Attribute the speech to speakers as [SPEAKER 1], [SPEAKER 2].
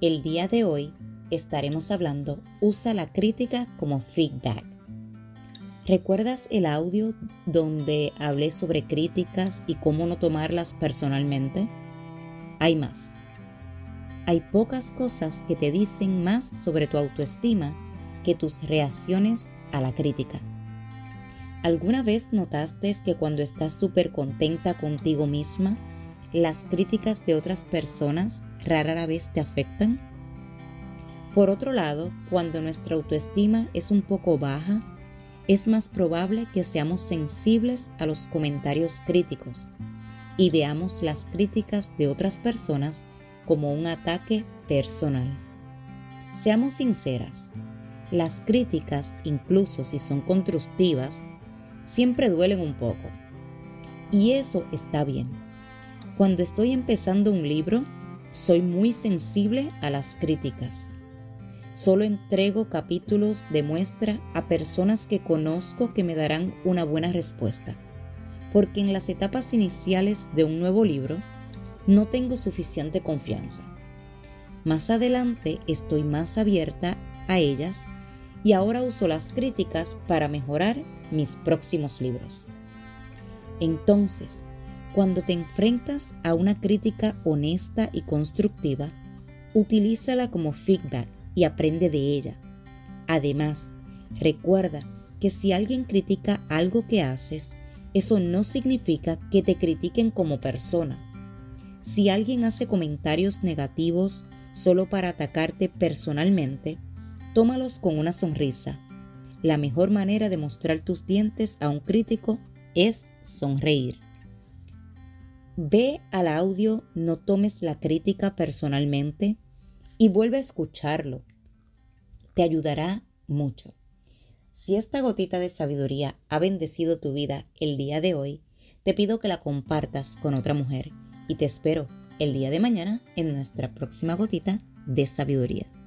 [SPEAKER 1] El día de hoy estaremos hablando Usa la crítica como feedback. ¿Recuerdas el audio donde hablé sobre críticas y cómo no tomarlas personalmente? Hay más. Hay pocas cosas que te dicen más sobre tu autoestima que tus reacciones a la crítica. ¿Alguna vez notaste que cuando estás súper contenta contigo misma, las críticas de otras personas rara vez te afectan? Por otro lado, cuando nuestra autoestima es un poco baja, es más probable que seamos sensibles a los comentarios críticos y veamos las críticas de otras personas como un ataque personal. Seamos sinceras, las críticas, incluso si son constructivas, siempre duelen un poco. Y eso está bien. Cuando estoy empezando un libro, soy muy sensible a las críticas. Solo entrego capítulos de muestra a personas que conozco que me darán una buena respuesta, porque en las etapas iniciales de un nuevo libro no tengo suficiente confianza. Más adelante estoy más abierta a ellas y ahora uso las críticas para mejorar mis próximos libros. Entonces, cuando te enfrentas a una crítica honesta y constructiva, utilízala como feedback y aprende de ella. Además, recuerda que si alguien critica algo que haces, eso no significa que te critiquen como persona. Si alguien hace comentarios negativos solo para atacarte personalmente, tómalos con una sonrisa. La mejor manera de mostrar tus dientes a un crítico es sonreír. Ve al audio, no tomes la crítica personalmente y vuelve a escucharlo. Te ayudará mucho. Si esta gotita de sabiduría ha bendecido tu vida el día de hoy, te pido que la compartas con otra mujer y te espero el día de mañana en nuestra próxima gotita de sabiduría.